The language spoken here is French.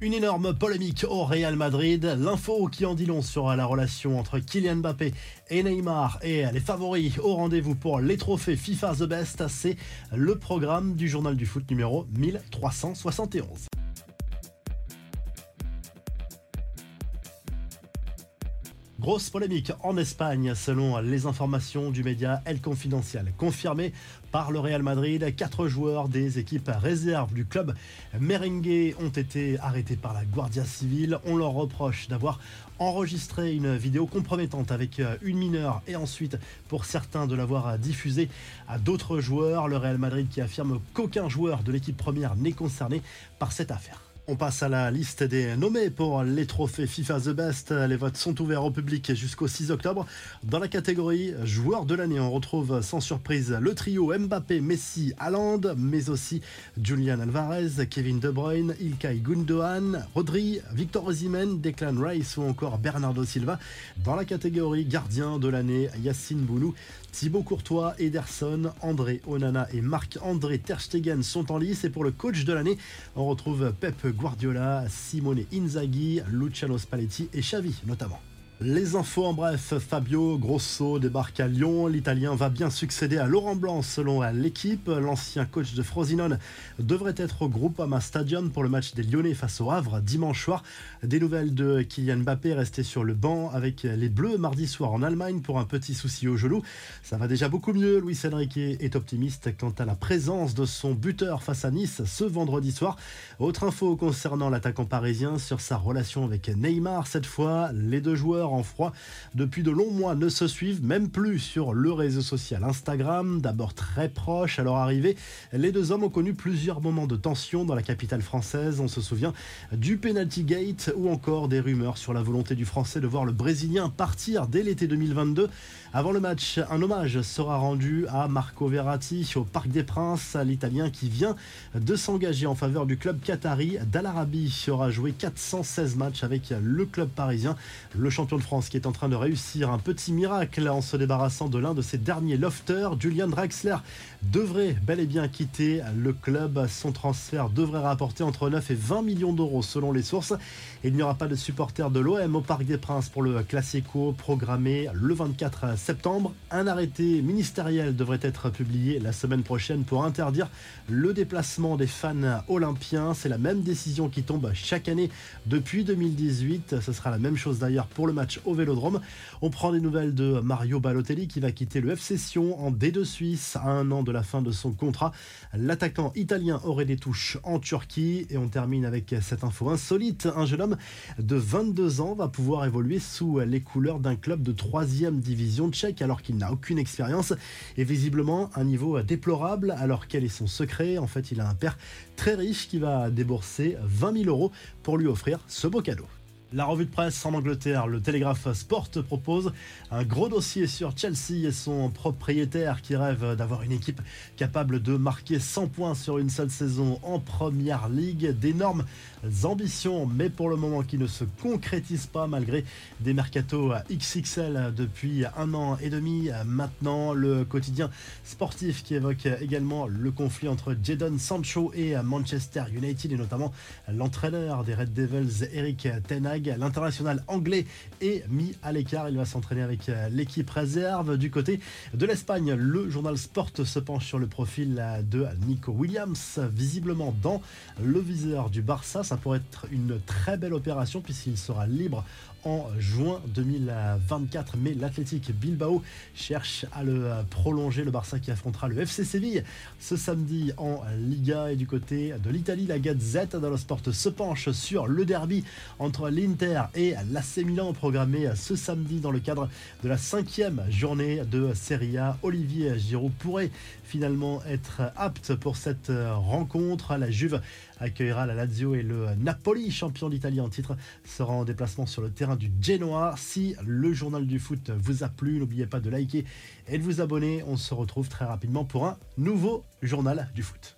Une énorme polémique au Real Madrid. L'info qui en dit long sur la relation entre Kylian Mbappé et Neymar et les favoris au rendez-vous pour les trophées FIFA The Best, c'est le programme du journal du foot numéro 1371. Grosse polémique en Espagne selon les informations du média El Confidencial. Confirmé par le Real Madrid, quatre joueurs des équipes réserves du club merengue ont été arrêtés par la Guardia Civile. On leur reproche d'avoir enregistré une vidéo compromettante avec une mineure et ensuite pour certains de l'avoir diffusée à d'autres joueurs. Le Real Madrid qui affirme qu'aucun joueur de l'équipe première n'est concerné par cette affaire. On passe à la liste des nommés pour les trophées FIFA The Best. Les votes sont ouverts au public jusqu'au 6 octobre. Dans la catégorie joueur de l'année, on retrouve sans surprise le trio Mbappé, Messi, Haaland, mais aussi Julian Alvarez, Kevin De Bruyne, Ilkay Gundogan, Rodri, Victor Osimhen, Declan Rice ou encore Bernardo Silva. Dans la catégorie gardien de l'année, Yacine Bounou, Thibaut Courtois, Ederson, André Onana et Marc-André Terstegen sont en lice. Et pour le coach de l'année, on retrouve Pep Guardiola, Simone Inzaghi, Luciano Spalletti et Xavi notamment. Les infos en bref, Fabio Grosso débarque à Lyon. L'Italien va bien succéder à Laurent Blanc selon l'équipe. L'ancien coach de Frosinone devrait être au Groupama Stadium pour le match des Lyonnais face au Havre dimanche soir. Des nouvelles de Kylian Mbappé resté sur le banc avec les Bleus mardi soir en Allemagne pour un petit souci au genou. Ça va déjà beaucoup mieux. Luis Enrique est optimiste quant à la présence de son buteur face à Nice ce vendredi soir. Autre info concernant l'attaquant parisien sur sa relation avec Neymar. Cette fois, les deux joueurs en froid depuis de longs mois ne se suivent même plus sur le réseau social Instagram. D'abord très proche à leur arrivée, les deux hommes ont connu plusieurs moments de tension dans la capitale française. On se souvient du penalty gate ou encore des rumeurs sur la volonté du français de voir le brésilien partir dès l'été 2022. Avant le match, un hommage sera rendu à Marco Verratti au Parc des Princes, l'italien qui vient de s'engager en faveur du club qatari d'Al Arabi aura joué 416 matchs avec le club parisien. Le champion France qui est en train de réussir un petit miracle en se débarrassant de l'un de ses derniers lofters. Julian Draxler devrait bel et bien quitter le club. Son transfert devrait rapporter entre 9 et 20 millions d'euros selon les sources. Il n'y aura pas de supporters de l'OM au Parc des Princes pour le Classico programmé le 24 septembre. Un arrêté ministériel devrait être publié la semaine prochaine pour interdire le déplacement des fans olympiens. C'est la même décision qui tombe chaque année depuis 2018. Ce sera la même chose d'ailleurs pour le match au Vélodrome. On prend des nouvelles de Mario Balotelli qui va quitter le FC Sion en D2 Suisse à un an de la fin de son contrat. L'attaquant italien aurait des touches en Turquie et on termine avec cette info insolite. Un jeune homme de 22 ans va pouvoir évoluer sous les couleurs d'un club de 3 division tchèque alors qu'il n'a aucune expérience et visiblement un niveau déplorable. Alors quel est son secret En fait, il a un père très riche qui va débourser 20 000 euros pour lui offrir ce beau cadeau. La revue de presse en Angleterre, le Telegraph Sport propose un gros dossier sur Chelsea et son propriétaire qui rêve d'avoir une équipe capable de marquer 100 points sur une seule saison en première ligue. D'énormes ambitions, mais pour le moment qui ne se concrétisent pas malgré des mercatos XXL depuis un an et demi. Maintenant, le quotidien sportif qui évoque également le conflit entre Jadon Sancho et Manchester United et notamment l'entraîneur des Red Devils, Eric Tenag L'international anglais est mis à l'écart. Il va s'entraîner avec euh, l'équipe réserve. Du côté de l'Espagne, le journal Sport se penche sur le profil euh, de Nico Williams, visiblement dans le viseur du Barça. Ça pourrait être une très belle opération puisqu'il sera libre en juin 2024. Mais l'Athletic Bilbao cherche à le euh, prolonger. Le Barça qui affrontera le FC Séville ce samedi en Liga. Et du côté de l'Italie, la Gazette dello Sport se penche sur le derby entre l'Inter Et l'AC Milan programmé ce samedi dans le cadre de la cinquième journée de Serie A. Olivier Giroud pourrait finalement être apte pour cette rencontre. La Juve accueillera la Lazio et le Napoli, champion d'Italie en titre, sera en déplacement sur le terrain du Genoa. Si le journal du foot vous a plu, n'oubliez pas de liker et de vous abonner. On se retrouve très rapidement pour un nouveau journal du foot.